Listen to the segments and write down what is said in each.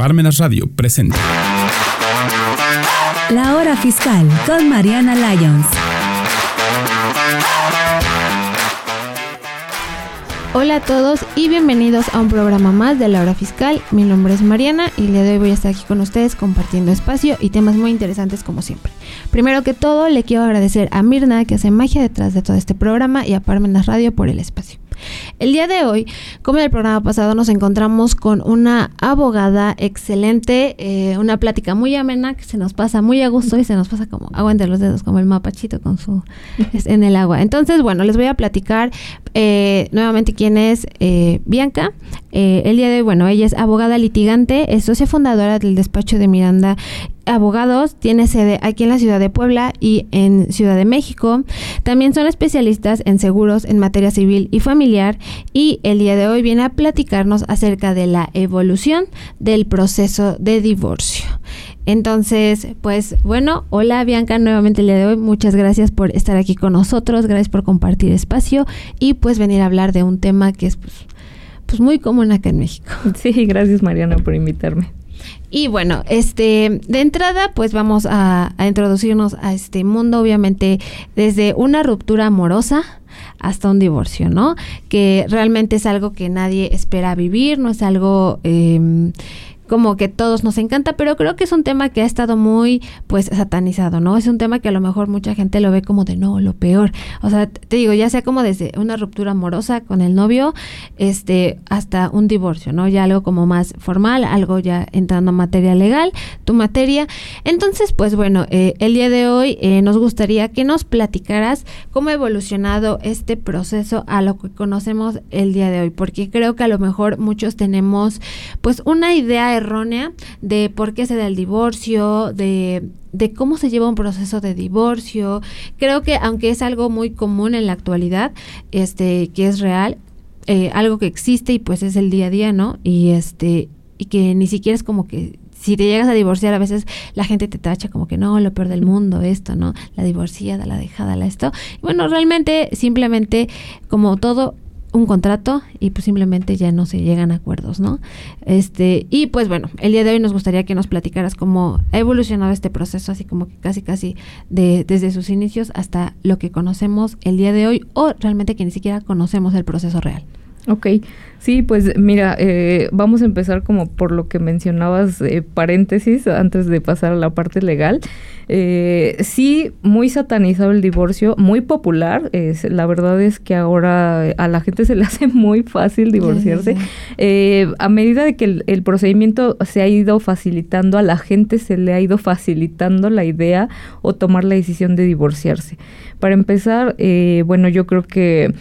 Parmenas Radio presenta La Hora Fiscal con Mariana Lyons. Hola a todos y bienvenidos a un programa más de la hora fiscal. Mi nombre es Mariana y el día de hoy voy a estar aquí con ustedes compartiendo espacio y temas muy interesantes como siempre. Primero que todo, le quiero agradecer a Mirna que hace magia detrás de todo este programa y a Parmenas Radio por el espacio. El día de hoy, como en el programa pasado, nos encontramos con una abogada excelente, eh, una plática muy amena que se nos pasa muy a gusto y se nos pasa como agua entre los dedos, como el mapachito con su en el agua. Entonces, bueno, les voy a platicar eh, nuevamente quién es eh, Bianca. el día de hoy, bueno, ella es abogada litigante, es socia fundadora del despacho de Miranda abogados, tiene sede aquí en la ciudad de Puebla y en Ciudad de México. También son especialistas en seguros en materia civil y familiar y el día de hoy viene a platicarnos acerca de la evolución del proceso de divorcio. Entonces, pues bueno, hola Bianca, nuevamente el día de hoy, muchas gracias por estar aquí con nosotros, gracias por compartir espacio y pues venir a hablar de un tema que es pues, pues muy común acá en México. Sí, gracias Mariana por invitarme. Y bueno, este, de entrada, pues vamos a, introducirnos a este mundo, obviamente, desde una ruptura amorosa hasta un divorcio, ¿no? Que realmente es algo que nadie espera vivir, no es algo eh, como que todos nos encanta, pero creo que es un tema que ha estado muy pues satanizado, ¿no? Es un tema que a lo mejor mucha gente lo ve como de no, lo peor. O sea, te digo, ya sea como desde una ruptura amorosa con el novio, este, hasta un divorcio, ¿no? Ya algo como más formal, algo ya entrando a materia legal, tu materia. Entonces, pues bueno, eh, el día de hoy eh, nos gustaría que nos platicaras cómo ha evolucionado este proceso a lo que conocemos el día de hoy, porque creo que a lo mejor muchos tenemos pues una idea errónea de por qué se da el divorcio, de, de cómo se lleva un proceso de divorcio. Creo que aunque es algo muy común en la actualidad, este, que es real, eh, algo que existe y pues es el día a día, ¿no? Y este, y que ni siquiera es como que si te llegas a divorciar, a veces la gente te tacha como que no, lo peor del mundo, esto, ¿no? La divorciada, la dejada, la esto. Bueno, realmente, simplemente, como todo, un contrato y pues simplemente ya no se llegan a acuerdos, ¿no? Este, y pues bueno, el día de hoy nos gustaría que nos platicaras cómo ha evolucionado este proceso, así como que casi casi de, desde sus inicios hasta lo que conocemos el día de hoy o realmente que ni siquiera conocemos el proceso real. Ok, sí, pues mira, eh, vamos a empezar como por lo que mencionabas, eh, paréntesis, antes de pasar a la parte legal. Eh, sí, muy satanizado el divorcio, muy popular. Es, la verdad es que ahora a la gente se le hace muy fácil divorciarse. a medida de que el, procedimiento se ha ido facilitando, a la gente se le ha ido facilitando la idea o tomar la decisión de divorciarse. Para empezar, bueno, yo creo que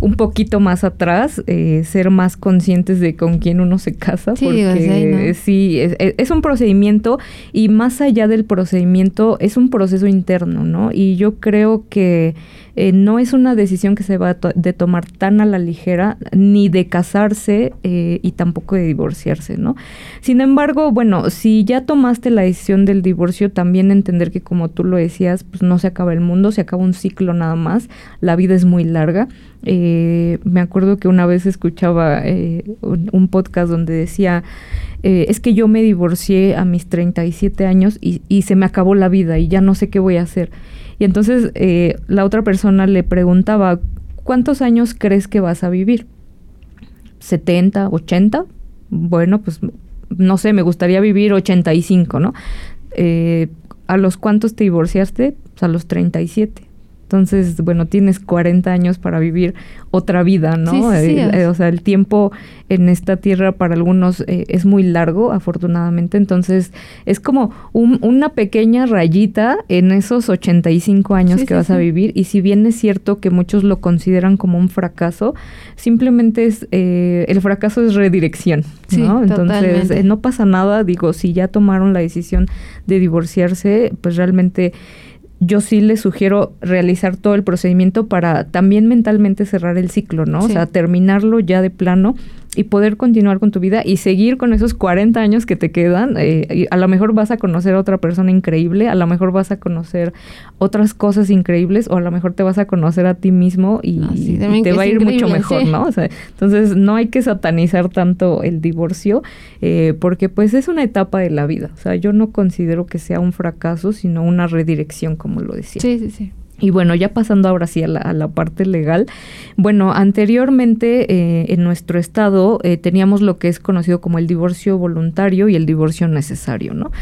un poquito más atrás, eh, ser más conscientes de con quién uno se casa, sí, porque sí, es, un procedimiento y más allá del procedimiento es un proceso interno, ¿no? Y yo creo que eh, no es una decisión que se va a de tomar tan a la ligera, ni de casarse eh, y tampoco de divorciarse, ¿no? Sin embargo, bueno, si ya tomaste la decisión del divorcio, también entender que como tú lo decías, pues no se acaba el mundo, se acaba un ciclo nada más, la vida es muy larga. Eh, me acuerdo que una vez escuchaba un, podcast donde decía, es que yo me divorcié a mis 37 años y, y se me acabó la vida y ya no sé qué voy a hacer. Y entonces eh, la otra persona le preguntaba, ¿cuántos años crees que vas a vivir? ¿70, 80? Bueno, pues no sé, me gustaría vivir 85, ¿no? Eh, ¿A los cuántos te divorciaste? Pues a los 37. Entonces, bueno, tienes 40 años para vivir otra vida, ¿no? Eh, eh, o sea, el tiempo en esta tierra para algunos eh, es muy largo, afortunadamente. Entonces, es como una pequeña rayita en esos 85 años que vas a vivir. Y si bien es cierto que muchos lo consideran como un fracaso, simplemente es, el fracaso es redirección, ¿no? Entonces, no pasa nada. Digo, si ya tomaron la decisión de divorciarse, pues realmente yo sí les sugiero realizar todo el procedimiento para también mentalmente cerrar el ciclo, ¿no? O sea, terminarlo ya de plano y poder continuar con tu vida y seguir con esos 40 años que te quedan. Eh, a lo mejor vas a conocer a otra persona increíble, a lo mejor vas a conocer otras cosas increíbles o a lo mejor te vas a conocer a ti mismo y, te va a ir mucho mejor, ¿no? entonces no hay que satanizar tanto el divorcio eh, porque pues es una etapa de la vida. O sea, yo no considero que sea un fracaso, sino una redirección, como lo decía. Sí, sí, sí. Y bueno, ya pasando ahora sí a la, parte legal. Bueno, anteriormente eh, en nuestro estado eh, teníamos lo que es conocido como el divorcio voluntario y el divorcio necesario, ¿no?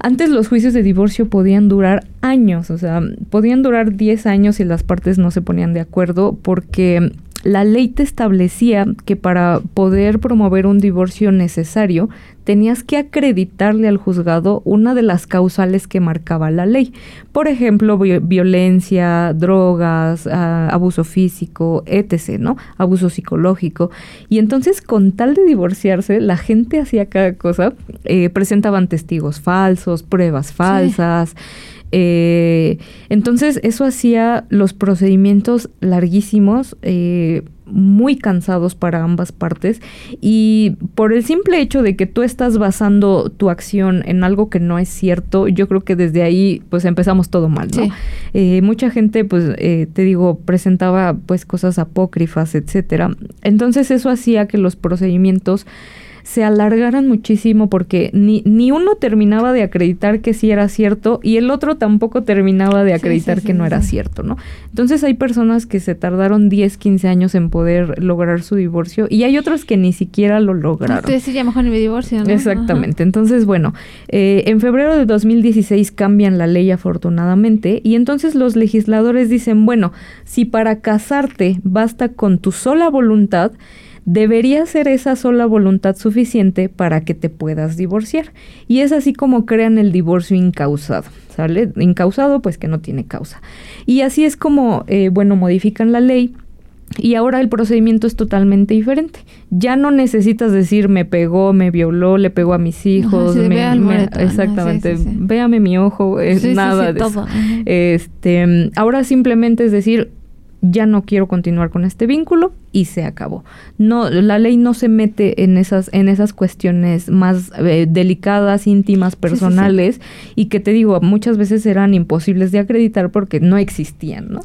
Antes los juicios de divorcio podían durar años, o sea, podían durar 10 años si las partes no se ponían de acuerdo porque la ley te establecía que para poder promover un divorcio necesario tenías que acreditarle al juzgado una de las causales que marcaba la ley. Por ejemplo, violencia, drogas, ah, abuso físico, etc., ¿no? Abuso psicológico. Y entonces, con tal de divorciarse, la gente hacía cada cosa. Eh, presentaban testigos falsos, pruebas falsas. Eh, entonces eso hacía los procedimientos larguísimos, eh, muy cansados para ambas partes y por el simple hecho de que tú estás basando tu acción en algo que no es cierto, yo creo que desde ahí pues empezamos todo mal, ¿no? Eh, mucha gente pues te digo presentaba pues cosas apócrifas, etcétera. Entonces eso hacía que los procedimientos se alargaran muchísimo porque ni, ni uno terminaba de acreditar que sí era cierto y el otro tampoco terminaba de acreditar que no era cierto, ¿no? Entonces hay personas que se tardaron 10, 15 años en poder lograr su divorcio y hay otros que ni siquiera lo lograron. Entonces ya mejor mi divorcio, ¿no? Exactamente. Entonces, bueno, eh, en febrero de 2016 cambian la ley afortunadamente y entonces los legisladores dicen, bueno, si para casarte basta con tu sola voluntad, debería ser esa sola voluntad suficiente para que te puedas divorciar. Y es así como crean el divorcio incausado, ¿sale? Incausado, pues que no tiene causa. Y así es como, eh, bueno, modifican la ley. Y ahora el procedimiento es totalmente diferente. Ya no necesitas decir me pegó, me violó, le pegó a mis hijos. exactamente. Véame mi ojo, es nada de eso. Este, ahora simplemente es decir, ya no quiero continuar con este vínculo y se acabó. No, la ley no se mete en esas, en esas cuestiones más eh, delicadas, íntimas, personales, y que te digo, muchas veces eran imposibles de acreditar porque no existían, ¿no?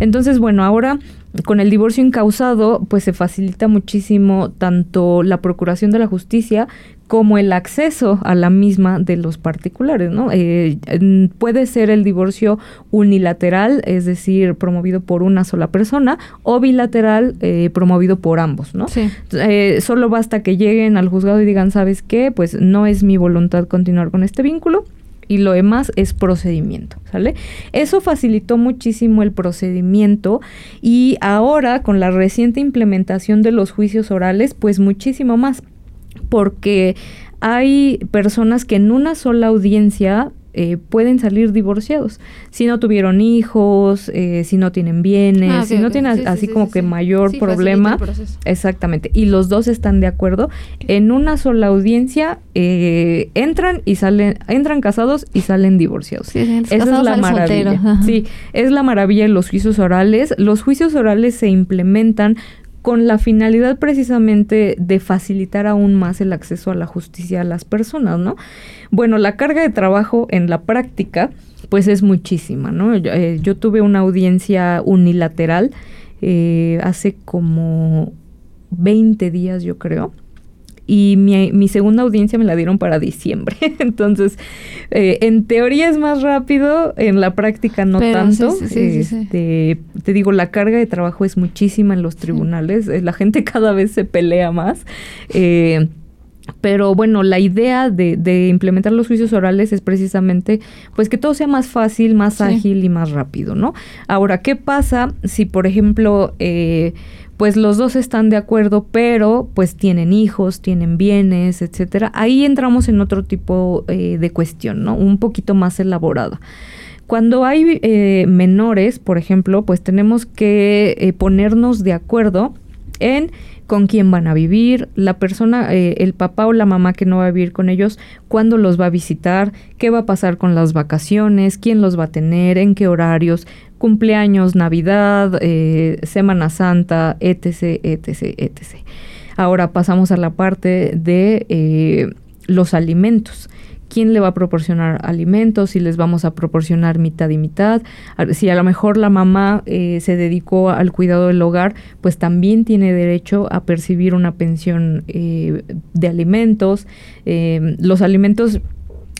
Entonces, bueno, ahora con el divorcio incausado, pues se facilita muchísimo tanto la procuración de la justicia como el acceso a la misma de los particulares, ¿no? Eh, puede ser el divorcio unilateral, es decir, promovido por una sola persona, o bilateral, eh, promovido por ambos, ¿no? Sí. Eh, solo basta que lleguen al juzgado y digan, ¿sabes qué? Pues no es mi voluntad continuar con este vínculo, y lo demás es procedimiento, ¿sale? Eso facilitó muchísimo el procedimiento y ahora con la reciente implementación de los juicios orales, pues muchísimo más porque hay personas que en una sola audiencia eh, pueden salir divorciados. Si no tuvieron hijos, eh, si no tienen bienes, ah, si no tienen así como que mayor problema. Exactamente. Y los dos están de acuerdo. En una sola audiencia eh, entran y salen, entran casados y salen divorciados. Esa es la maravilla. Sí, es la maravilla de los juicios orales. Los juicios orales se implementan con la finalidad precisamente de facilitar aún más el acceso a la justicia a las personas, ¿no? Bueno, la carga de trabajo en la práctica, pues es muchísima, ¿no? Yo, eh, tuve una audiencia unilateral eh, hace como 20 días, yo creo y mi, mi, segunda audiencia me la dieron para diciembre. Entonces, eh, en teoría es más rápido, en la práctica no tanto. Este, te digo, la carga de trabajo es muchísima en los tribunales, eh, la gente cada vez se pelea más. Eh, pero bueno, la idea de, de, implementar los juicios orales es precisamente pues que todo sea más fácil, más ágil y más rápido, ¿no? Ahora, ¿qué pasa si, por ejemplo, eh, pues los dos están de acuerdo, pero pues tienen hijos, tienen bienes, etcétera. Ahí entramos en otro tipo eh, de cuestión, ¿no? Un poquito más elaborada. Cuando hay eh, menores, por ejemplo, pues tenemos que eh, ponernos de acuerdo en con quién van a vivir, la persona, el papá o la mamá que no va a vivir con ellos, cuándo los va a visitar, qué va a pasar con las vacaciones, quién los va a tener, en qué horarios, cumpleaños, Navidad, eh, Semana Santa, etc., etc., etc. Ahora pasamos a la parte de eh, los alimentos quién le va a proporcionar alimentos, si les vamos a proporcionar mitad y mitad, si a lo mejor la mamá eh, se dedicó al cuidado del hogar, pues también tiene derecho a percibir una pensión eh, de alimentos. Eh, los alimentos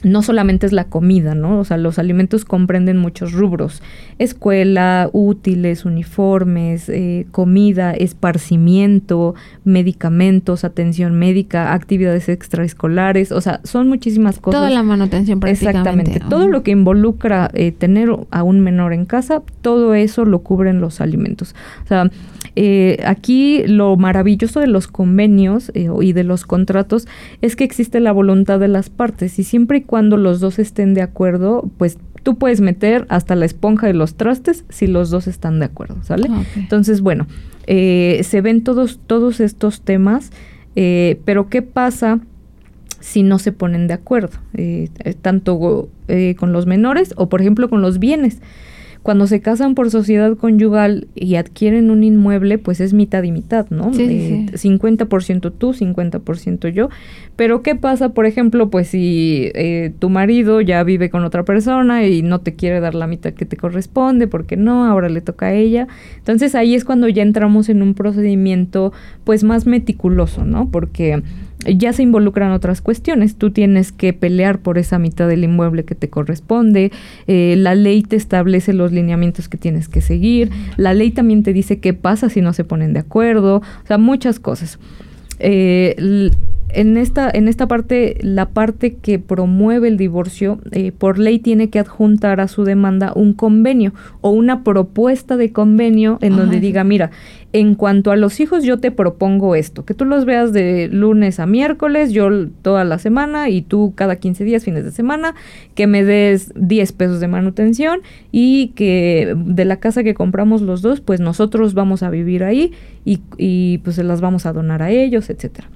no solamente es la comida, ¿no? O sea, los alimentos comprenden muchos rubros. Escuela, útiles, uniformes, eh, comida, esparcimiento, medicamentos, atención médica, actividades extraescolares, o sea, son muchísimas cosas. Toda la manutención prácticamente. Exactamente. Todo lo que involucra eh, tener a un menor en casa, todo eso lo cubren los alimentos. O sea, eh, aquí lo maravilloso de los convenios eh, y de los contratos es que existe la voluntad de las partes y siempre y cuando los dos estén de acuerdo, pues tú puedes meter hasta la esponja de los trastes si los dos están de acuerdo, ¿sale? Ah, Entonces, bueno, eh, se ven todos, todos estos temas, pero ¿qué pasa? si no se ponen de acuerdo, tanto con los menores o por ejemplo con los bienes. Cuando se casan por sociedad conyugal y adquieren un inmueble, pues es mitad y mitad, ¿no? Sí, 50% eh, tú, 50% yo. Pero ¿qué pasa, por ejemplo, pues si eh, tu marido ya vive con otra persona y no te quiere dar la mitad que te corresponde, porque no, ahora le toca a ella. Entonces ahí es cuando ya entramos en un procedimiento pues más meticuloso, ¿no? Porque ya se involucran otras cuestiones. Tú tienes que pelear por esa mitad del inmueble que te corresponde. Eh, la ley te establece los lineamientos que tienes que seguir. La ley también te dice qué pasa si no se ponen de acuerdo. O sea, muchas cosas. Eh, en esta, en esta parte, la parte que promueve el divorcio, eh, por ley tiene que adjuntar a su demanda un convenio o una propuesta de convenio en donde diga, mira, en cuanto a los hijos, yo te propongo esto, que tú los veas de lunes a miércoles, yo toda la semana y tú cada 15 días, fines de semana, que me des 10 pesos de manutención y que de la casa que compramos los dos, pues nosotros vamos a vivir ahí y, y pues se las vamos a donar a ellos, etcétera.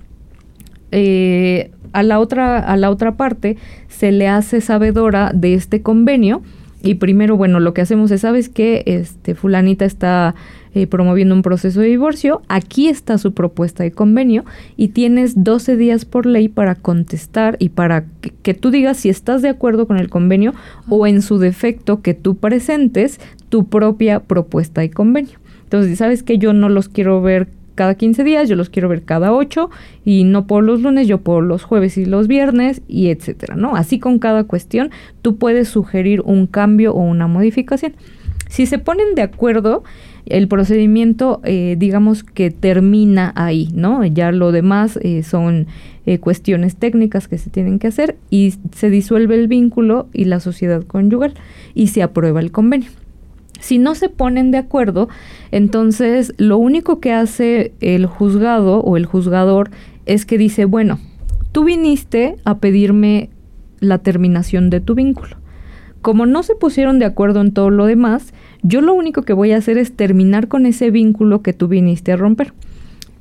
Eh, a, la otra, a la otra parte se le hace sabedora de este convenio y primero, bueno, lo que hacemos es, ¿sabes que Este, fulanita está eh, promoviendo un proceso de divorcio, aquí está su propuesta de convenio y tienes 12 días por ley para contestar y para que, que tú digas si estás de acuerdo con el convenio o en su defecto que tú presentes tu propia propuesta de convenio. Entonces, ¿sabes que Yo no los quiero ver cada 15 días, yo los quiero ver cada 8 y no por los lunes, yo por los jueves y los viernes y etcétera, ¿no? Así con cada cuestión tú puedes sugerir un cambio o una modificación. Si se ponen de acuerdo, el procedimiento, eh, digamos que termina ahí, ¿no? Ya lo demás eh, son eh, cuestiones técnicas que se tienen que hacer y se disuelve el vínculo y la sociedad conyugal y se aprueba el convenio. Si no se ponen de acuerdo, entonces lo único que hace el juzgado o el juzgador es que dice, bueno, tú viniste a pedirme la terminación de tu vínculo. Como no se pusieron de acuerdo en todo lo demás, yo lo único que voy a hacer es terminar con ese vínculo que tú viniste a romper.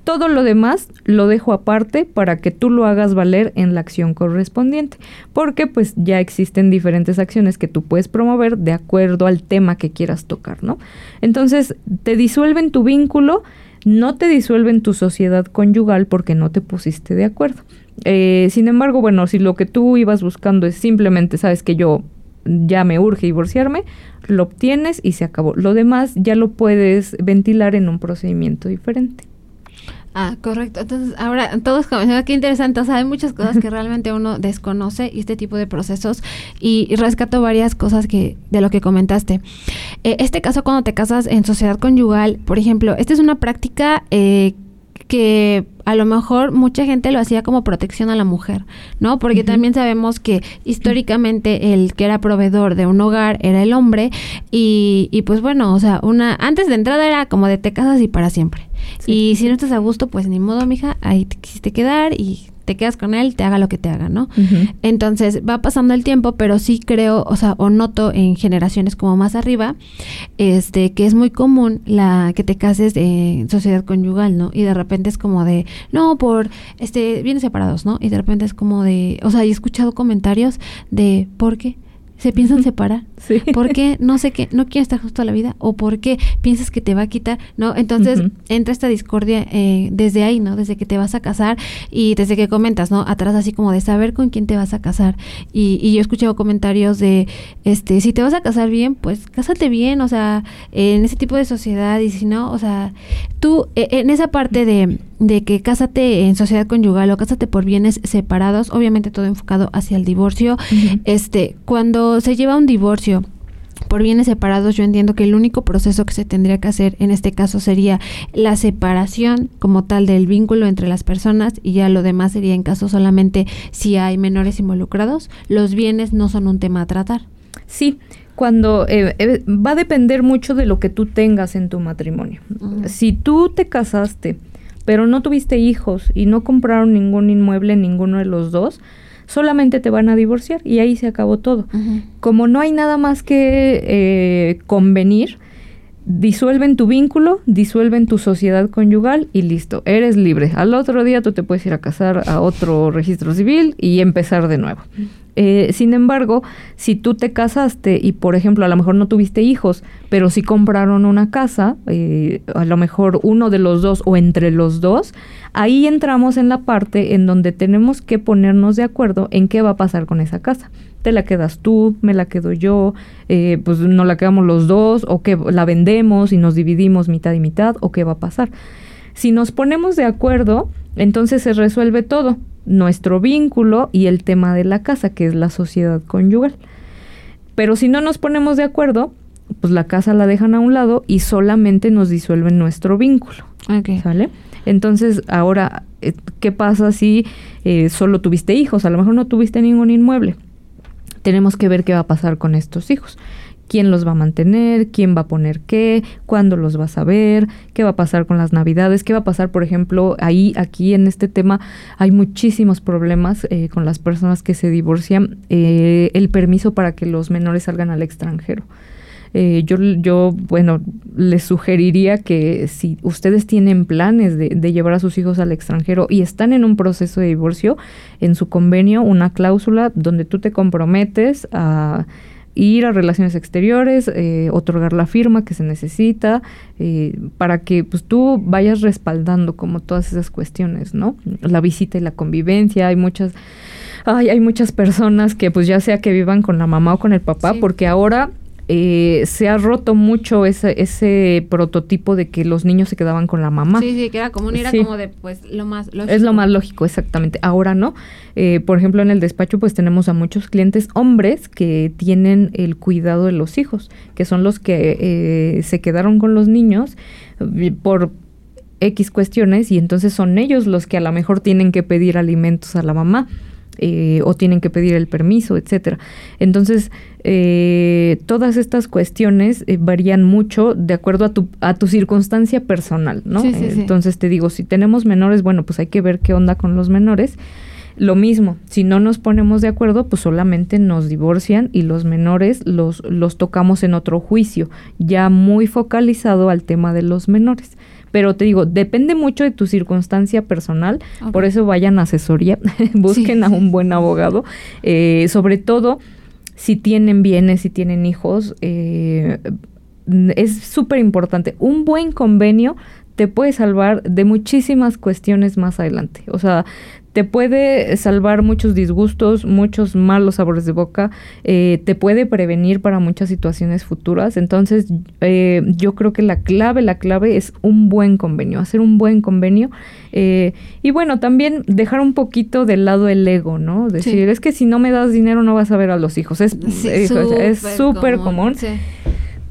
Todo lo demás lo dejo aparte para que tú lo hagas valer en la acción correspondiente, porque pues ya existen diferentes acciones que tú puedes promover de acuerdo al tema que quieras tocar, ¿no? Entonces, te disuelven tu vínculo, no te disuelven tu sociedad conyugal porque no te pusiste de acuerdo. Eh, sin embargo, bueno, si lo que tú ibas buscando es simplemente, sabes que yo ya me urge divorciarme, lo obtienes y se acabó. Lo demás ya lo puedes ventilar en un procedimiento diferente. Ah, correcto. Entonces, ahora todos comenzando, qué interesante. O sea, hay muchas cosas que realmente uno desconoce y este tipo de procesos. Y, rescato varias cosas que de lo que comentaste. Eh, este caso, cuando te casas en sociedad conyugal, por ejemplo, esta es una práctica eh, que a lo mejor mucha gente lo hacía como protección a la mujer, ¿no? Porque también sabemos que históricamente el que era proveedor de un hogar era el hombre y, y pues bueno, o sea, una antes de entrada era como de te casas y para siempre. Y si no estás a gusto, pues ni modo, mija, ahí te quisiste quedar y te quedas con él, te haga lo que te haga, ¿no? Entonces va pasando el tiempo, pero sí creo, o sea, o noto en generaciones como más arriba, este, que es muy común la que te cases en sociedad conyugal, ¿no? Y de repente es como de, no, por, este, vienen separados, ¿no? Y de repente es como de, o sea, he escuchado comentarios de, ¿por qué? Se piensan separar. Sí. ¿Por qué? No sé qué, no quieren estar justo a la vida o por qué piensas que te va a quitar, ¿no? Entonces entra esta discordia eh, desde ahí, ¿no? Desde que te vas a casar y desde que comentas, ¿no? Atrás así como de saber con quién te vas a casar. Y, y yo he escuchado comentarios de, este, si te vas a casar bien, pues cásate bien, o sea, en ese tipo de sociedad y si no, o sea, tú eh, en esa parte de, de que cásate en sociedad conyugal o cásate por bienes separados, obviamente todo enfocado hacia el divorcio, este, cuando se lleva un divorcio por bienes separados, yo entiendo que el único proceso que se tendría que hacer en este caso sería la separación como tal del vínculo entre las personas y ya lo demás sería en caso solamente si hay menores involucrados. Los bienes no son un tema a tratar. Sí, cuando eh, eh, va a depender mucho de lo que tú tengas en tu matrimonio. Si tú te casaste, pero no tuviste hijos y no compraron ningún inmueble ninguno de los dos, solamente te van a divorciar y ahí se acabó todo. Como no hay nada más que eh, convenir, disuelven tu vínculo, disuelven tu sociedad conyugal y listo, eres libre. Al otro día tú te puedes ir a casar a otro registro civil y empezar de nuevo. Eh, sin embargo, si tú te casaste y, por ejemplo, a lo mejor no tuviste hijos, pero sí compraron una casa, eh, a lo mejor uno de los dos o entre los dos, ahí entramos en la parte en donde tenemos que ponernos de acuerdo en qué va a pasar con esa casa. Te la quedas tú, me la quedo yo, eh, pues no la quedamos los dos, o que la vendemos y nos dividimos mitad y mitad, o qué va a pasar. Si nos ponemos de acuerdo, entonces se resuelve todo, nuestro vínculo y el tema de la casa, que es la sociedad conyugal. Pero si no nos ponemos de acuerdo, pues la casa la dejan a un lado y solamente nos disuelven nuestro vínculo. Entonces, ahora, eh, ¿qué pasa si eh, solo tuviste hijos? A lo mejor no tuviste ningún inmueble. Tenemos que ver qué va a pasar con estos hijos. ¿Quién los va a mantener? ¿Quién va a poner qué? ¿Cuándo los vas a ver? ¿Qué va a pasar con las navidades? ¿Qué va a pasar, por ejemplo, ahí, aquí en este tema hay muchísimos problemas eh, con las personas que se divorcian. Eh, el permiso para que los menores salgan al extranjero. Eh, yo, yo, bueno, les sugeriría que si ustedes tienen planes de, de, llevar a sus hijos al extranjero y están en un proceso de divorcio, en su convenio una cláusula donde tú te comprometes a ir a relaciones exteriores, eh, otorgar la firma que se necesita, eh, para que pues tú vayas respaldando como todas esas cuestiones, ¿no? La visita y la convivencia, hay muchas... Ay, hay muchas personas que pues ya sea que vivan con la mamá o con el papá, sí. porque ahora eh, se ha roto mucho ese, ese prototipo de que los niños se quedaban con la mamá. Sí, sí, que era común, era sí. como de, pues, lo más lógico. Es lo más lógico, exactamente. Ahora no. Eh, por ejemplo, en el despacho, pues tenemos a muchos clientes hombres que tienen el cuidado de los hijos, que son los que eh, se quedaron con los niños por X cuestiones y entonces son ellos los que a lo mejor tienen que pedir alimentos a la mamá. Eh, o tienen que pedir el permiso, etcétera. Entonces, eh, todas estas cuestiones eh, varían mucho de acuerdo a tu, a tu circunstancia personal, ¿no? Sí, sí, sí. Entonces, te digo, si tenemos menores, bueno, pues hay que ver qué onda con los menores. Lo mismo, si no nos ponemos de acuerdo, pues solamente nos divorcian y los menores los, los tocamos en otro juicio, ya muy focalizado al tema de los menores pero te digo, depende mucho de tu circunstancia personal, okay. por eso vayan a asesoría, busquen sí, a un buen abogado, eh, sobre todo si tienen bienes, si tienen hijos, eh, es súper importante. Un buen convenio te puede salvar de muchísimas cuestiones más adelante. O sea, te puede salvar muchos disgustos, muchos malos sabores de boca, eh, te puede prevenir para muchas situaciones futuras. Entonces, eh, yo creo que la clave, la clave es un buen convenio, hacer un buen convenio. Eh, y bueno, también dejar un poquito de lado el ego, ¿no? Decir, sí. es que si no me das dinero no vas a ver a los hijos. Es súper común. común. Sí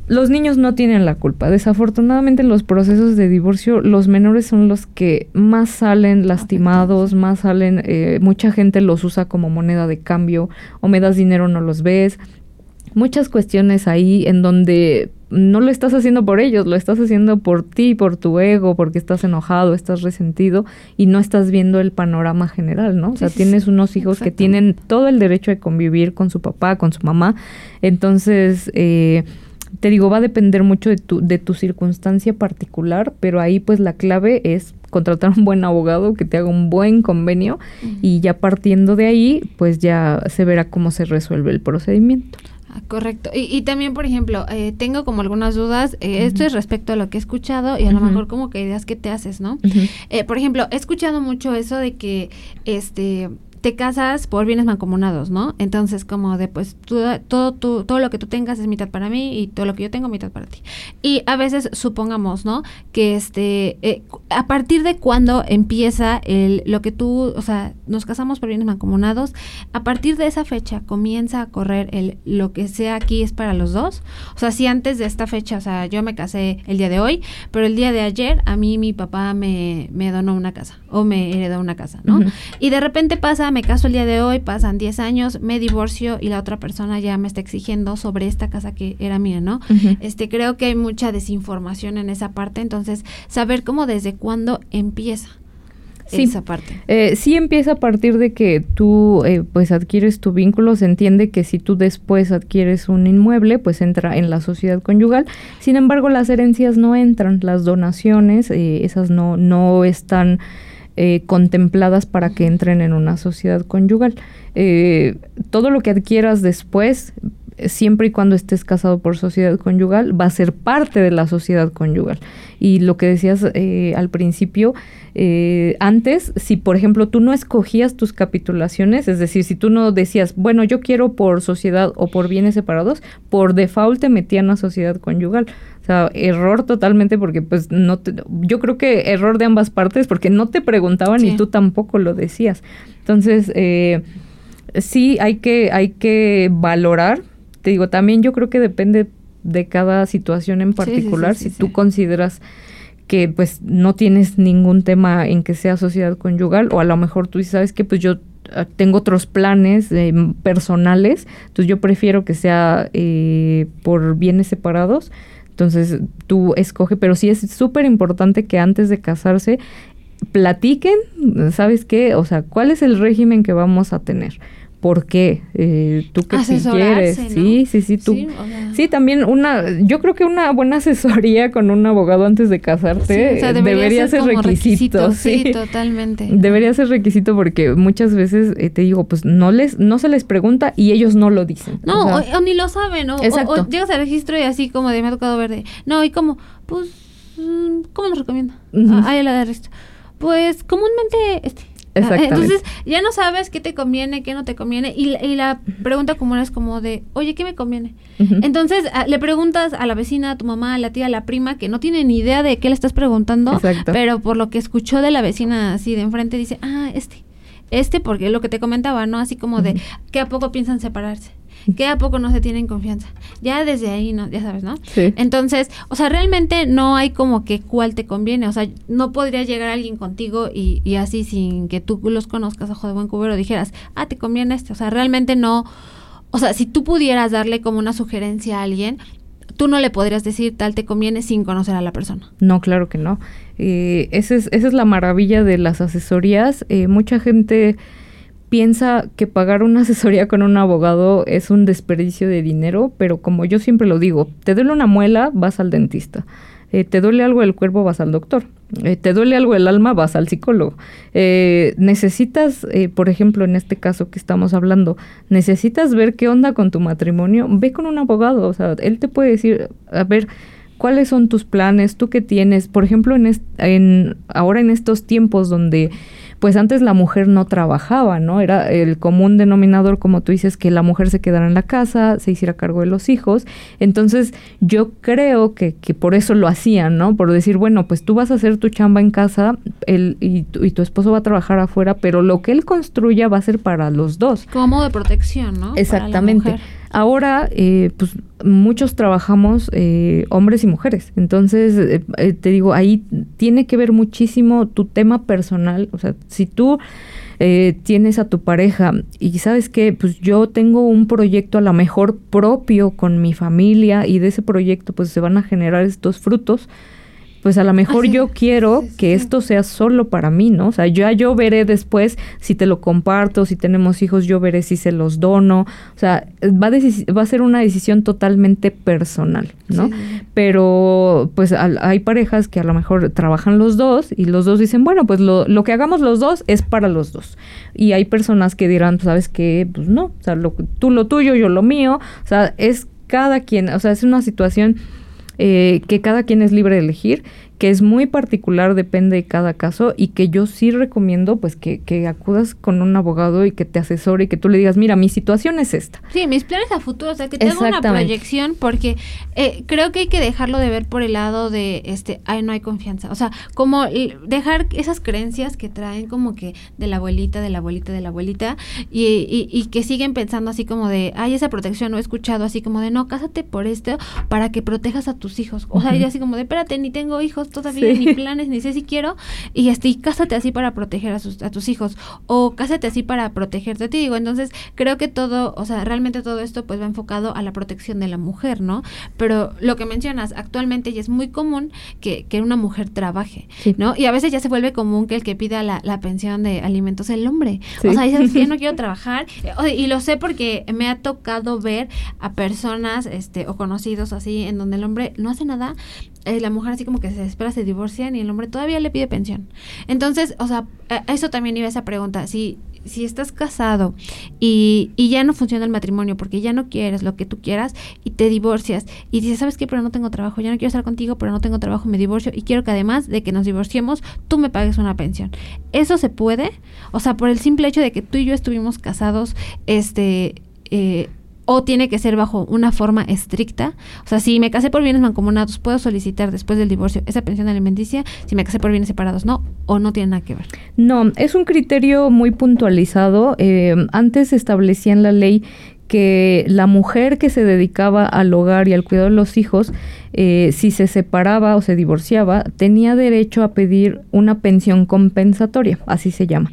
los niños no tienen la culpa. Desafortunadamente en los procesos de divorcio los menores son los que más salen lastimados, más salen, eh, mucha gente los usa como moneda de cambio, o me das dinero no los ves. Muchas cuestiones ahí en donde no lo estás haciendo por ellos, lo estás haciendo por ti, por tu ego, porque estás enojado, estás resentido y no estás viendo el panorama general, ¿no? O sea, sí, tienes unos hijos que tienen todo el derecho de convivir con su papá, con su mamá. Entonces, eh, te digo, va a depender mucho de tu, de tu circunstancia particular, pero ahí pues la clave es contratar un buen abogado que te haga un buen convenio uh -huh. y ya partiendo de ahí, pues ya se verá cómo se resuelve el procedimiento. correcto. Y, también, por ejemplo, eh, tengo como algunas dudas. Eh, esto es respecto a lo que he escuchado y a lo mejor como que ideas que te haces, ¿no? Eh, por ejemplo, he escuchado mucho eso de que, este, te casas por bienes mancomunados, ¿no? Entonces, como de, pues, todo, todo, todo lo que tú tengas es mitad para mí y todo lo que yo tengo mitad para ti. Y a veces, supongamos, ¿no? Que este, eh, a partir de cuando empieza el, lo que tú, o sea, nos casamos por bienes mancomunados, a partir de esa fecha comienza a correr el, lo que sea aquí es para los dos. O sea, si antes de esta fecha, o sea, yo me casé el día de hoy, pero el día de ayer a mí mi papá me, me donó una casa o me heredó una casa, ¿no? Y de repente pasa, me caso el día de hoy, pasan 10 años, me divorcio y la otra persona ya me está exigiendo sobre esta casa que era mía, ¿no? Este, creo que hay mucha desinformación en esa parte, entonces saber cómo desde cuándo empieza. esa parte. Eh, sí empieza a partir de que tú eh, pues adquieres tu vínculo, se entiende que si tú después adquieres un inmueble, pues entra en la sociedad conyugal. Sin embargo, las herencias no entran, las donaciones, eh, esas no, no están eh, contempladas para que entren en una sociedad conyugal. Eh, todo lo que adquieras después, siempre y cuando estés casado por sociedad conyugal, va a ser parte de la sociedad conyugal. Y lo que decías eh, al principio, antes, si por ejemplo tú no escogías tus capitulaciones, es decir, si tú no decías, bueno, yo quiero por sociedad o por bienes separados, por default te metían a sociedad conyugal. O sea, error totalmente porque pues no te, yo creo que error de ambas partes porque no te preguntaban y tú tampoco lo decías. Entonces, eh, sí hay que, hay que valorar. Te digo, también yo creo que depende de cada situación en particular. si tú consideras que pues no tienes ningún tema en que sea sociedad conyugal o a lo mejor tú sabes que pues yo ah, tengo otros planes eh, personales, entonces yo prefiero que sea eh, por bienes separados entonces tú escoge, pero sí es súper importante que antes de casarse platiquen, ¿sabes qué? O sea, ¿cuál es el régimen que vamos a tener? Por qué, eh, tú qué quieres. Sí, sí, sí, tú. Sí, también una, yo creo que una buena asesoría con un abogado antes de casarte debería, ser, requisito. sí, totalmente. Debería ser requisito porque muchas veces eh, te digo, pues no les, no se les pregunta y ellos no lo dicen. No, o, ni lo saben, ¿no? O, llegas al registro y así como de me ha tocado verde. No, y como, pues, mm, ¿cómo nos recomienda? ahí la de registro. Pues comúnmente, este entonces ya no sabes qué te conviene, qué no te conviene. Y, y la pregunta común es como de, oye, ¿qué me conviene? Entonces ah, le preguntas a la vecina, a tu mamá, a la tía, a la prima, que no tiene ni idea de qué le estás preguntando, pero por lo que escuchó de la vecina así de enfrente, dice, ah, este. Este porque es lo que te comentaba, ¿no? Así como de, ¿qué a poco piensan separarse? Que a poco no se tienen confianza. Ya desde ahí, ¿no? Ya sabes, ¿no? Sí. Entonces, o sea, realmente no hay como que cuál te conviene. O sea, no podría llegar alguien contigo y, y así sin que tú los conozcas, ojo de buen cubero, dijeras, ah, te conviene este. O sea, realmente no. O sea, si tú pudieras darle como una sugerencia a alguien, tú no le podrías decir tal te conviene sin conocer a la persona. No, claro que no. Eh, esa, es, esa es la maravilla de las asesorías. Eh, mucha gente piensa que pagar una asesoría con un abogado es un desperdicio de dinero, pero como yo siempre lo digo, te duele una muela, vas al dentista. Eh, te duele algo del cuerpo, vas al doctor. Eh, te duele algo del alma, vas al psicólogo. Eh, necesitas, por ejemplo, en este caso que estamos hablando, necesitas ver qué onda con tu matrimonio, ve con un abogado. O sea, él te puede decir, a ver, ¿cuáles son tus planes? ¿Tú qué tienes? Por ejemplo, en, en ahora en estos tiempos donde pues antes la mujer no trabajaba, ¿no? Era el común denominador, como tú dices, que la mujer se quedara en la casa, se hiciera cargo de los hijos. Entonces, yo creo que, que por eso lo hacían, ¿no? Por decir, bueno, pues tú vas a hacer tu chamba en casa el, y, y, tu esposo va a trabajar afuera, pero lo que él construya va a ser para los dos. Como de protección, ¿no? Exactamente. Ahora, eh, pues muchos trabajamos eh, hombres y mujeres. Entonces, eh, eh, te digo, ahí tiene que ver muchísimo tu tema personal. O sea, si tú tienes a tu pareja y sabes que, pues yo tengo un proyecto a lo mejor propio con mi familia y de ese proyecto, pues se van a generar estos frutos pues a lo mejor yo quiero que esto sea solo para mí, ¿no? O sea, ya yo veré después si te lo comparto, si tenemos hijos, yo veré si se los dono. O sea, va a, va a ser una decisión totalmente personal, ¿no? Pero pues hay parejas que a lo mejor trabajan los dos y los dos dicen, bueno, pues lo, lo que hagamos los dos es para los dos. Y hay personas que dirán, ¿sabes qué? Pues no, o sea, tú lo tuyo, yo lo mío. O sea, es cada quien, o sea, es una situación eh, que cada quien es libre de elegir que es muy particular, depende de cada caso y que yo sí recomiendo pues que, que, acudas con un abogado y que te asesore y que tú le digas, mira, mi situación es esta. Sí, mis planes a futuro, o sea, que tenga una proyección porque eh, creo que hay que dejarlo de ver por el lado de, este, ay, no hay confianza. O sea, como dejar esas creencias que traen como que de la abuelita, de la abuelita, de la abuelita y, y, y que siguen pensando así como de, ay, esa protección no he escuchado así como de, no, cásate por esto para que protejas a tus hijos. O sea, y así como de, espérate, ni tengo hijos todavía, ni planes, ni sé si quiero, y este, y cásate así para proteger a, sus, a tus hijos, o cásate así para protegerte a ti, digo, entonces creo que todo, o sea, realmente todo esto pues va enfocado a la protección de la mujer, ¿no? Pero lo que mencionas, actualmente ya es muy común que, que una mujer trabaje, ¿no? Y a veces ya se vuelve común que el que pida la, la pensión de alimentos es el hombre, o sea, dices que yo no quiero trabajar, y lo sé porque me ha tocado ver a personas, este, o conocidos así, en donde el hombre no hace nada, eh, la mujer así como que se espera, se divorcian y el hombre todavía le pide pensión. Entonces, o sea, eso también iba esa pregunta. Si, si estás casado y, y, ya no funciona el matrimonio porque ya no quieres lo que tú quieras y te divorcias y dices, ¿sabes qué? Pero no tengo trabajo, ya no quiero estar contigo, pero no tengo trabajo, me divorcio y quiero que además de que nos divorciemos, tú me pagues una pensión. ¿Eso se puede? O sea, por el simple hecho de que tú y yo estuvimos casados, este... Eh, o tiene que ser bajo una forma estricta. O sea, si me casé por bienes mancomunados, puedo solicitar después del divorcio esa pensión alimenticia. Si me casé por bienes separados, no, o no tiene nada que ver. No, es un criterio muy puntualizado. Eh, antes establecía en la ley que la mujer que se dedicaba al hogar y al cuidado de los hijos, eh, si se separaba o se divorciaba, tenía derecho a pedir una pensión compensatoria, así se llama.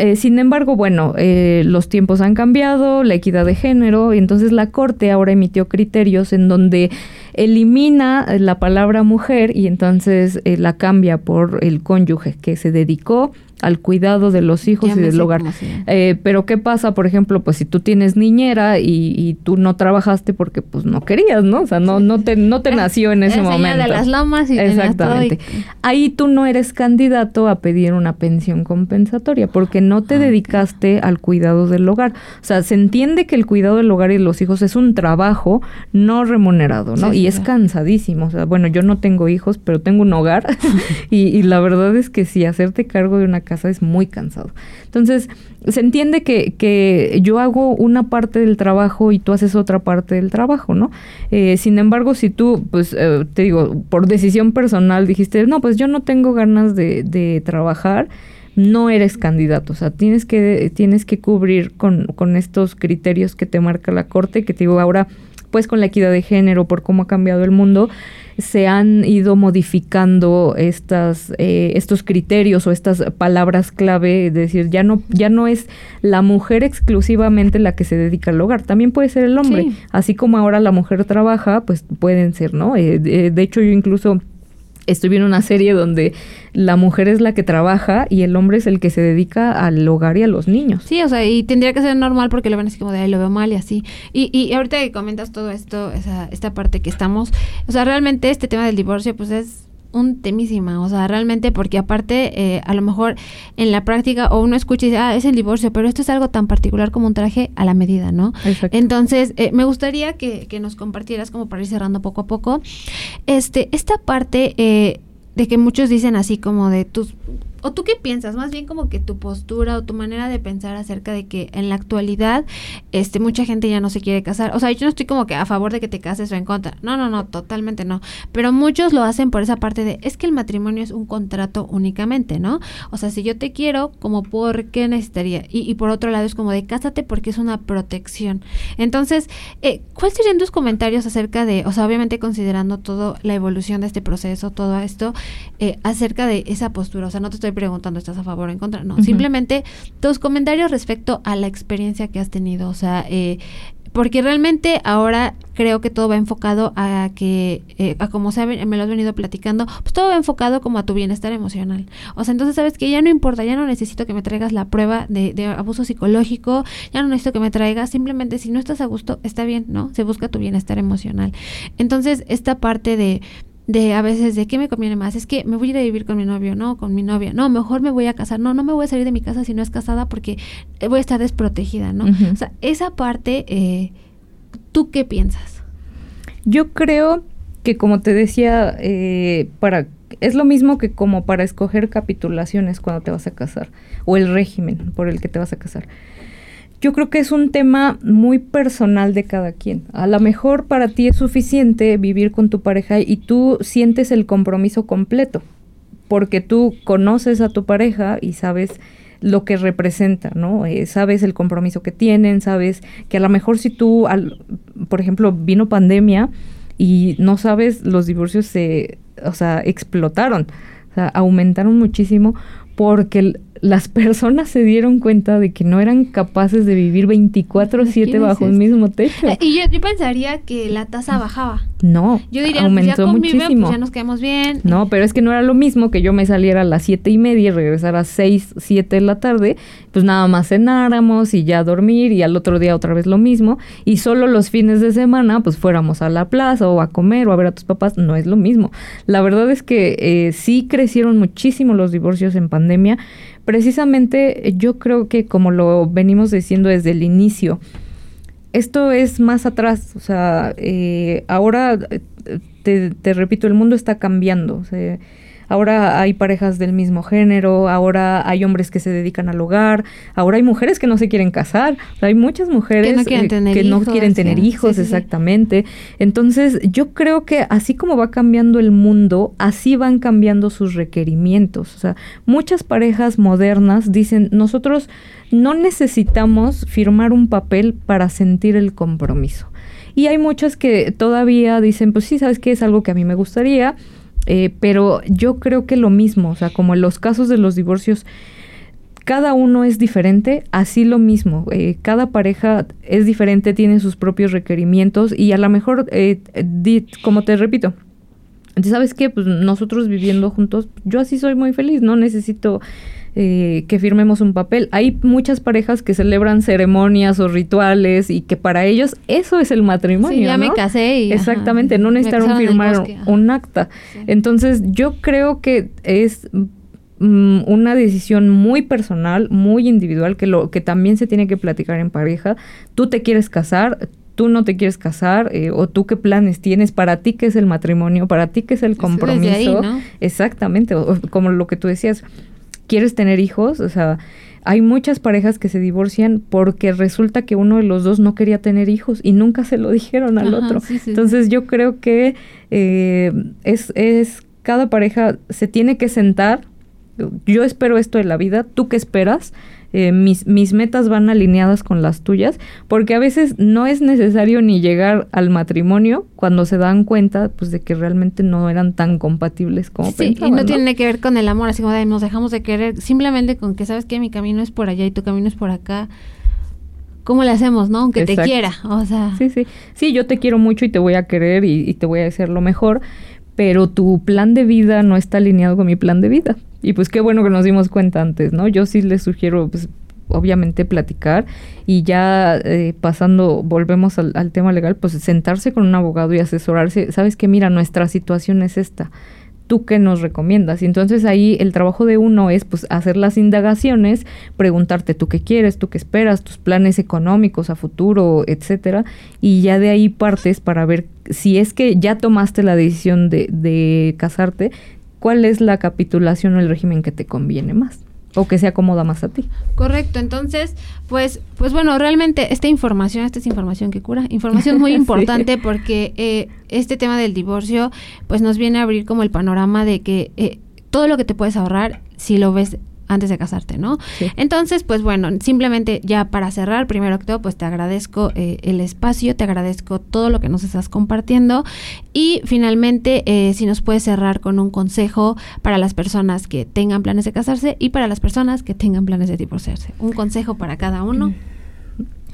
Eh, sin embargo, bueno, eh, los tiempos han cambiado, la equidad de género, y entonces la Corte ahora emitió criterios en donde elimina la palabra mujer y entonces eh, la cambia por el cónyuge que se dedicó al cuidado de los hijos y del hogar. Eh, pero ¿qué pasa, por ejemplo, pues si tú tienes niñera y, tú no trabajaste porque pues no querías, ¿no? O sea, no, no te, no te nació en ese momento. de las lomas y Exactamente. Ahí tú no eres candidato a pedir una pensión compensatoria porque no te ah, dedicaste al cuidado del hogar. O sea, se entiende que el cuidado del hogar y de los hijos es un trabajo no remunerado, ¿no? y es cansadísimo. O sea, bueno, yo no tengo hijos, pero tengo un hogar y, y la verdad es que si hacerte cargo de una casa es muy cansado. Entonces, se entiende que, que yo hago una parte del trabajo y tú haces otra parte del trabajo, ¿no? Eh, sin embargo, si tú, pues, eh, te digo, por decisión personal dijiste, no, pues yo no tengo ganas de, de trabajar, no eres candidato, o sea, tienes que, tienes que cubrir con, con estos criterios que te marca la Corte, que te digo ahora, pues con la equidad de género, por cómo ha cambiado el mundo, se han ido modificando estas, eh, estos criterios o estas palabras clave, es decir, ya no, ya no es la mujer exclusivamente la que se dedica al hogar, también puede ser el hombre, así como ahora la mujer trabaja, pues pueden ser, ¿no? Eh, de hecho, yo incluso estoy viendo una serie donde la mujer es la que trabaja y el hombre es el que se dedica al hogar y a los niños. Sí, o sea, y tendría que ser normal porque lo ven así como de ahí lo veo mal y así. Y, y ahorita que comentas todo esto, esa, esta parte que estamos, o sea, realmente este tema del divorcio, pues es un temísima, o sea, realmente porque aparte eh, a lo mejor en la práctica o uno escucha y dice, ah, es el divorcio, pero esto es algo tan particular como un traje a la medida, ¿no? Exacto. Entonces, eh, me gustaría que, que, nos compartieras como para ir cerrando poco a poco, este, esta parte eh, de que muchos dicen así como de tus ¿O tú qué piensas? Más bien como que tu postura o tu manera de pensar acerca de que en la actualidad este mucha gente ya no se quiere casar. O sea, yo no estoy como que a favor de que te cases o en contra. No, no, no, totalmente no. Pero muchos lo hacen por esa parte de es que el matrimonio es un contrato únicamente, ¿no? O sea, si yo te quiero, como por qué necesitaría. Y, y por otro lado es como de cásate porque es una protección. Entonces, eh, ¿cuáles serían tus comentarios acerca de, o sea, obviamente considerando todo la evolución de este proceso, todo esto, eh, acerca de esa postura? O sea, no te estoy preguntando, ¿estás a favor o en contra? No, simplemente tus comentarios respecto a la experiencia que has tenido. O sea, eh, porque realmente ahora creo que todo va enfocado a que, eh, a como saben, me lo has venido platicando, pues todo va enfocado como a tu bienestar emocional. O sea, entonces sabes que ya no importa, ya no necesito que me traigas la prueba de, de abuso psicológico, ya no necesito que me traigas, simplemente si no estás a gusto, está bien, ¿no? Se busca tu bienestar emocional. Entonces, esta parte de de a veces de qué me conviene más, es que me voy a ir a vivir con mi novio, no, con mi novia, no, mejor me voy a casar, no, no me voy a salir de mi casa si no es casada porque voy a estar desprotegida, ¿no? O sea, esa parte, eh, ¿tú qué piensas? Yo creo que como te decía, eh, para es lo mismo que como para escoger capitulaciones cuando te vas a casar o el régimen por el que te vas a casar. Yo creo que es un tema muy personal de cada quien. A lo mejor para ti es suficiente vivir con tu pareja y tú sientes el compromiso completo, porque tú conoces a tu pareja y sabes lo que representa, ¿no? Eh, sabes el compromiso que tienen, sabes que a lo mejor si tú, al, por ejemplo, vino pandemia y no sabes, los divorcios se, o sea, explotaron, o sea, aumentaron muchísimo porque las personas se dieron cuenta de que no eran capaces de vivir 24/7 bajo el mismo techo. Eh, y yo, pensaría que la tasa bajaba. No, yo diría, pues, aumentó pues muchísimo. ya nos quedamos bien. No, pero es que no era lo mismo que yo me saliera a las siete y media y regresara a 6, 7 de la tarde, pues nada más cenáramos y ya dormir y al otro día otra vez lo mismo. Y solo los fines de semana, pues fuéramos a la plaza o a comer o a ver a tus papás, no es lo mismo. La verdad es que eh, sí crecieron muchísimo los divorcios en pandemia precisamente yo creo que como lo venimos diciendo desde el inicio, esto es más atrás, o sea, eh, ahora te, te, repito, el mundo está cambiando. O sea, ahora hay parejas del mismo género, ahora hay hombres que se dedican al hogar, ahora hay mujeres que no se quieren casar, hay muchas mujeres que no quieren tener hijos, exactamente. Entonces, yo creo que así como va cambiando el mundo, así van cambiando sus requerimientos. O sea, muchas parejas modernas dicen, nosotros no necesitamos firmar un papel para sentir el compromiso. Y hay muchas que todavía dicen, pues sí, sabes que es algo que a mí me gustaría, eh, pero yo creo que lo mismo, o sea, como en los casos de los divorcios, cada uno es diferente, así lo mismo. Eh, cada pareja es diferente, tiene sus propios requerimientos y a lo mejor, eh, como te repito, ¿sabes qué? Pues nosotros viviendo juntos, yo así soy muy feliz, no necesito eh, que firmemos un papel. Hay muchas parejas que celebran ceremonias o rituales y que para ellos eso es el matrimonio. Sí, ya me casé y. Exactamente, no necesitaron firmar un acta. Entonces, yo creo que es mm, una decisión muy personal, muy individual, que, lo, que también se tiene que platicar en pareja. Tú te quieres casar, tú no te quieres casar eh, o tú qué planes tienes para ti qué es el matrimonio, para ti qué es el compromiso. Exactamente, como lo que tú decías, quieres tener hijos, o sea, hay muchas parejas que se divorcian porque resulta que uno de los dos no quería tener hijos y nunca se lo dijeron al otro. Entonces yo creo que eh, es, es, cada pareja se tiene que sentar, yo espero esto de la vida, ¿tú qué esperas? Eh, mis, mis metas van alineadas con las tuyas, porque a veces no es necesario ni llegar al matrimonio cuando se dan cuenta pues de que realmente no eran tan compatibles como sí, Y no, tiene que ver con el amor, así como de nos dejamos de querer, simplemente con que sabes que mi camino es por allá y tu camino es por acá. ¿Cómo le hacemos, no? Aunque te quiera, o sea. Sí, sí. Sí, yo te quiero mucho y te voy a querer y, y te voy a hacer lo mejor, pero tu plan de vida no está alineado con mi plan de vida. Y pues qué bueno que nos dimos cuenta antes, ¿no? Yo sí les sugiero, pues, obviamente platicar y ya eh, pasando, volvemos al, al, tema legal, pues sentarse con un abogado y asesorarse, sabes que mira, nuestra situación es esta, ¿tú qué nos recomiendas? Y entonces ahí el trabajo de uno es pues hacer las indagaciones, preguntarte tú qué quieres, tú qué esperas, tus planes económicos a futuro, etcétera, y ya de ahí partes para ver si es que ya tomaste la decisión de, de casarte, cuál es la capitulación o el régimen que te conviene más o que se acomoda más a ti. Correcto, entonces, pues, pues bueno, realmente esta información, esta es información que cura, información muy importante porque eh, este tema del divorcio, pues nos viene a abrir como el panorama de que eh, todo lo que te puedes ahorrar, si lo ves antes de casarte, ¿no? Entonces, pues bueno, simplemente ya para cerrar, primero que todo, pues te agradezco eh, el espacio, te agradezco todo lo que nos estás compartiendo y finalmente, eh, si nos puedes cerrar con un consejo para las personas que tengan planes de casarse y para las personas que tengan planes de divorciarse. Un consejo para cada uno.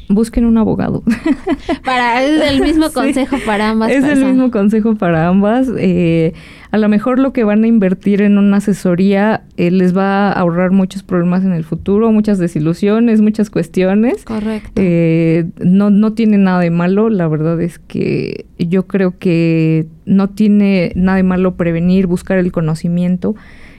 Busquen un abogado. Para, es el mismo consejo para ambas. Es el mismo consejo para ambas. Eh, a lo mejor lo que van a invertir en una asesoría eh, les va a ahorrar muchos problemas en el futuro, muchas desilusiones, muchas cuestiones. Correcto. Eh, no, no tiene nada de malo, la verdad es que yo creo que no tiene nada de malo prevenir, buscar el conocimiento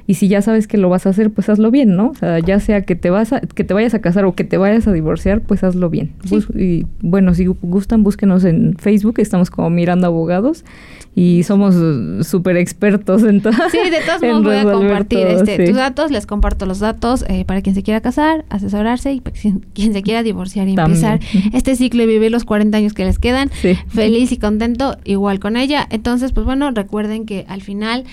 y si ya sabes que lo vas a hacer, pues hazlo bien, ¿no? O sea, ya sea que te vas a, que te vayas a casar o que te vayas a divorciar, pues hazlo bien. y bueno, si gustan, búsquenos en Facebook, estamos como Mirando Abogados y somos súper expertos en todo. Sí, de todos modos voy a compartir este, tus datos, les comparto los datos eh, para quien se quiera casar, asesorarse y para quien, se quiera divorciar y empezar este ciclo y vivir los 40 años que les quedan feliz y contento igual con ella. Entonces, pues bueno, recuerden que al final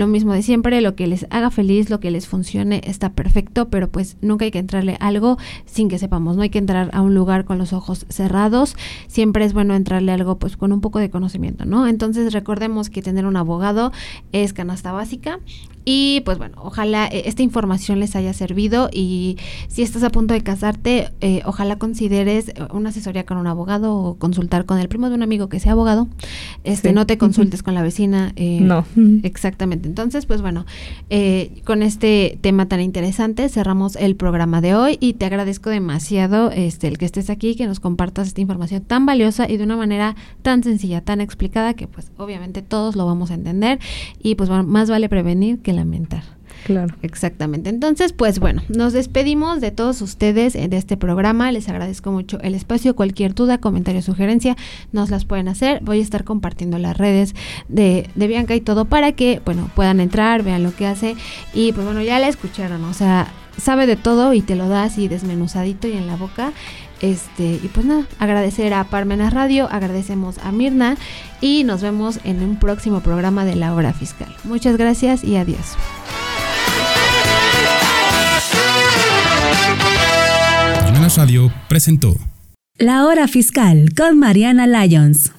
lo mismo de siempre, lo que les haga feliz, lo que les funcione está perfecto, pero pues nunca hay que entrarle algo sin que sepamos, no hay que entrar a un lugar con los ojos cerrados, siempre es bueno entrarle algo pues con un poco de conocimiento, ¿no? Entonces recordemos que tener un abogado es canasta básica y pues bueno, ojalá eh, esta información les haya servido y si estás a punto de casarte, eh, ojalá consideres eh, una asesoría con un abogado o consultar con el primo de un amigo que sea abogado. Este, no te consultes con la vecina. no. Exactamente. Entonces, pues bueno, con este tema tan interesante cerramos el programa de hoy y te agradezco demasiado este el que estés aquí, que nos compartas esta información tan valiosa y de una manera tan sencilla, tan explicada que pues obviamente todos lo vamos a entender y pues bueno, más vale prevenir que lamentar. Claro. Exactamente. Entonces, pues bueno, nos despedimos de todos ustedes de este programa. Les agradezco mucho el espacio. Cualquier duda, comentario, sugerencia, nos las pueden hacer. Voy a estar compartiendo las redes de, de Bianca y todo para que, bueno, puedan entrar, vean lo que hace. Y pues bueno, ya la escucharon. O sea, sabe de todo y te lo da así desmenuzadito y en la boca. Este, y pues nada, agradecer a Parmenas Radio, agradecemos a Mirna y nos vemos en un próximo programa de la hora fiscal. Muchas gracias y adiós. Radio presentó La hora fiscal con Mariana Lyons.